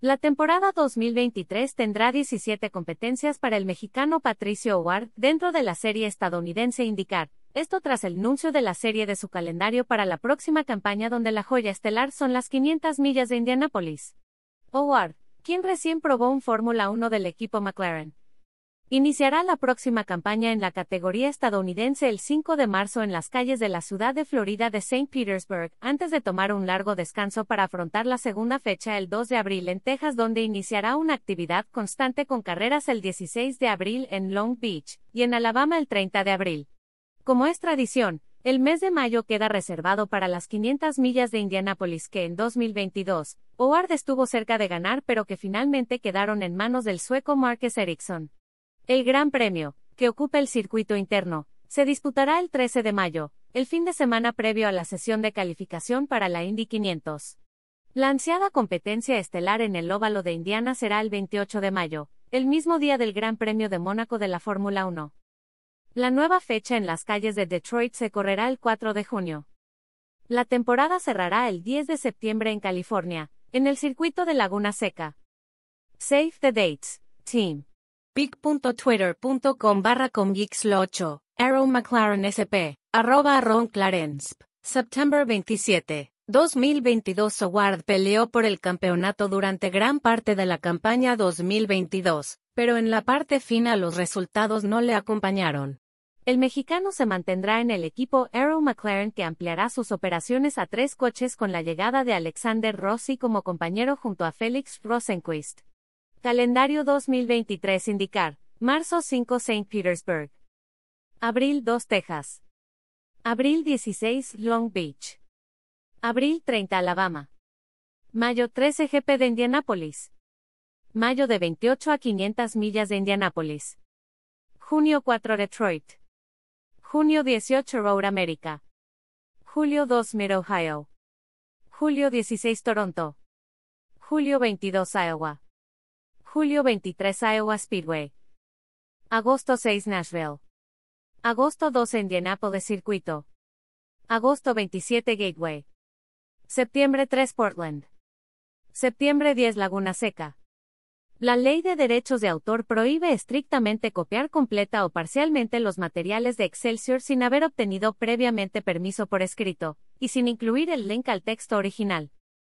La temporada 2023 tendrá 17 competencias para el mexicano Patricio Howard dentro de la serie estadounidense IndyCar, esto tras el anuncio de la serie de su calendario para la próxima campaña donde la joya estelar son las 500 millas de Indianápolis. Howard, quien recién probó un Fórmula 1 del equipo McLaren, Iniciará la próxima campaña en la categoría estadounidense el 5 de marzo en las calles de la ciudad de Florida de St. Petersburg, antes de tomar un largo descanso para afrontar la segunda fecha el 2 de abril en Texas, donde iniciará una actividad constante con carreras el 16 de abril en Long Beach y en Alabama el 30 de abril. Como es tradición, el mes de mayo queda reservado para las 500 millas de Indianápolis que en 2022, Howard estuvo cerca de ganar pero que finalmente quedaron en manos del sueco Marcus Ericsson. El Gran Premio, que ocupa el circuito interno, se disputará el 13 de mayo, el fin de semana previo a la sesión de calificación para la Indy 500. La ansiada competencia estelar en el óvalo de Indiana será el 28 de mayo, el mismo día del Gran Premio de Mónaco de la Fórmula 1. La nueva fecha en las calles de Detroit se correrá el 4 de junio. La temporada cerrará el 10 de septiembre en California, en el circuito de Laguna Seca. Save the dates, team pic.twitter.com barra comgeeks8, Arrow McLaren SP, arroba Ron Clarence, September 27. 2022 Howard peleó por el campeonato durante gran parte de la campaña 2022, pero en la parte final los resultados no le acompañaron. El mexicano se mantendrá en el equipo Arrow McLaren que ampliará sus operaciones a tres coches con la llegada de Alexander Rossi como compañero junto a Félix Rosenquist. Calendario 2023 indicar. Marzo 5 St. Petersburg. Abril 2 Texas. Abril 16 Long Beach. Abril 30 Alabama. Mayo 13 GP de Indianápolis. Mayo de 28 a 500 millas de Indianápolis. Junio 4 Detroit. Junio 18 Road America. Julio 2 Mid Ohio. Julio 16 Toronto. Julio 22 Iowa. Julio 23 Iowa Speedway. Agosto 6 Nashville. Agosto 12 Indianapolis Circuito. Agosto 27 Gateway. Septiembre 3 Portland. Septiembre 10 Laguna Seca. La ley de derechos de autor prohíbe estrictamente copiar completa o parcialmente los materiales de Excelsior sin haber obtenido previamente permiso por escrito, y sin incluir el link al texto original.